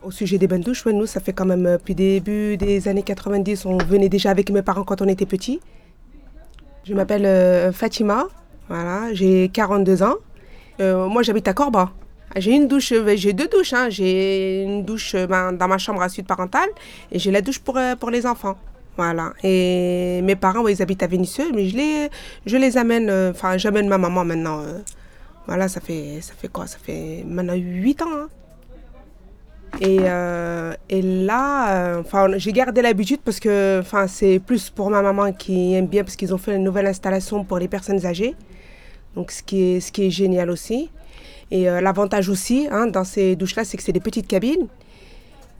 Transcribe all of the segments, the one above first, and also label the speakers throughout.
Speaker 1: Au sujet des bains de douche, nous, ça fait quand même euh, depuis début des années 90, on venait déjà avec mes parents quand on était petits. Je m'appelle euh, Fatima, voilà, j'ai 42 ans. Euh, moi, j'habite à Corba. J'ai une douche, j'ai deux douches. hein. J'ai une douche ben, dans ma chambre à suite parentale et j'ai la douche pour, les enfants. Voilà. Et mes parents, ils habitent à Vénissieux, mais je les, amène, enfin, j'amène ma maman maintenant. voilà, ça fait, ça fait quoi? Ça fait maintenant 8 ans. hein. Et, euh, et là, euh, enfin, j'ai gardé l'habitude parce que enfin, c'est plus pour ma maman qui aime bien parce qu'ils ont fait une nouvelle installation pour les personnes âgées. Donc, ce qui est, ce qui est génial aussi. Et euh, l'avantage aussi hein, dans ces douches-là, c'est que c'est des petites cabines.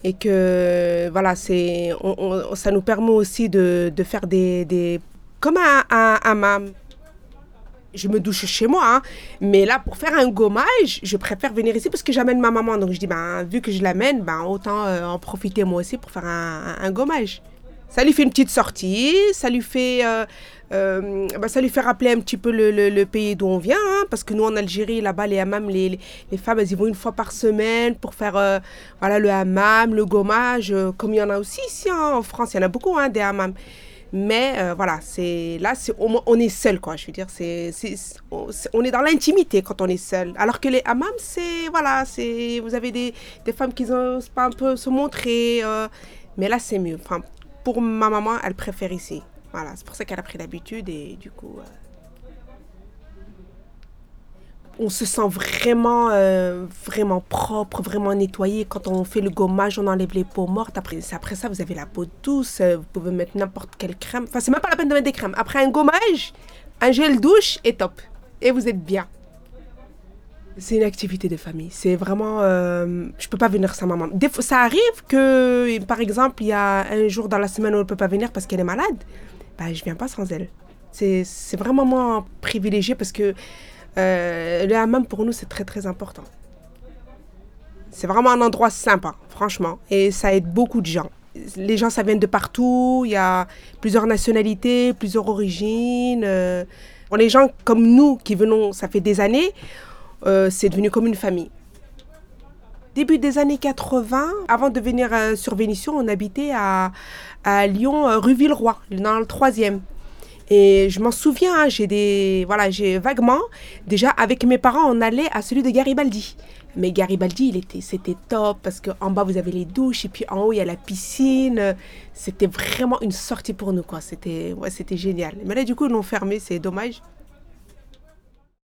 Speaker 1: Et que, voilà, c'est, ça nous permet aussi de, de faire des, des. Comme un, un hammam. Je me douche chez moi, hein. mais là, pour faire un gommage, je préfère venir ici parce que j'amène ma maman. Donc je dis, ben, vu que je l'amène, ben, autant euh, en profiter moi aussi pour faire un, gommage. Ça lui fait une petite sortie, ça lui fait, euh, euh, ben, ça lui fait rappeler un petit peu le, pays d'où on vient, hein, parce que nous en Algérie, là-bas, les hammams, les, les, femmes, elles y vont une fois par semaine pour faire voilà, le hammam, le gommage, comme il y en a aussi ici hein, en France, il y en a beaucoup des hammams. Mais euh, voilà, c'est là, c'est on est seul, quoi. Je veux dire, c'est- on est dans l'intimité quand on est seul. Alors que les hammams, c'est voilà, c'est vous avez des, des femmes qui n'osent pas un peu se montrer. euh, mais là, c'est mieux. Enfin, pour ma maman, elle préfère ici. Voilà, c'est pour ça qu'elle a pris l'habitude et du coup. euh, on se sent vraiment, euh, vraiment propre, vraiment nettoyé. Quand on fait le gommage, on enlève les peaux mortes. Après, après ça, vous avez la peau douce. euh, Vous pouvez mettre n'importe quelle crème. Enfin, c'est même pas la peine de mettre des crèmes. Après un gommage, un gel douche est top. Et vous êtes bien. C'est une activité de famille. C'est vraiment. euh, je peux pas venir sans maman. Des fois, ça arrive que, par exemple, il y a un jour dans la semaine où elle peut pas venir parce qu'elle est malade. Bah, je viens pas sans elle. C'est c'est vraiment moi privilégié parce que euh, le hammam pour nous c'est très très important. C'est vraiment un endroit sympa, franchement, et ça aide beaucoup de gens. Les gens, ça vient de partout, il y a plusieurs nationalités, plusieurs origines. euh. Les gens comme nous qui venons, ça fait des années, euh, c'est devenu comme une famille. Début des années 80, avant de venir euh, sur Vénissieux, on habitait à, Lyon, rue Villeroy, dans le troisième. Et je m'en souviens, hein, j'ai des, voilà, j'ai vaguement, déjà avec mes parents, on allait à celui de Garibaldi. Mais Garibaldi, il était, c'était top parce qu'en bas vous avez les douches et puis en haut il y a la piscine. C'était vraiment une sortie pour nous quoi. C'était, ouais, c'était génial. Mais là du coup ils l'ont fermé, c'est dommage.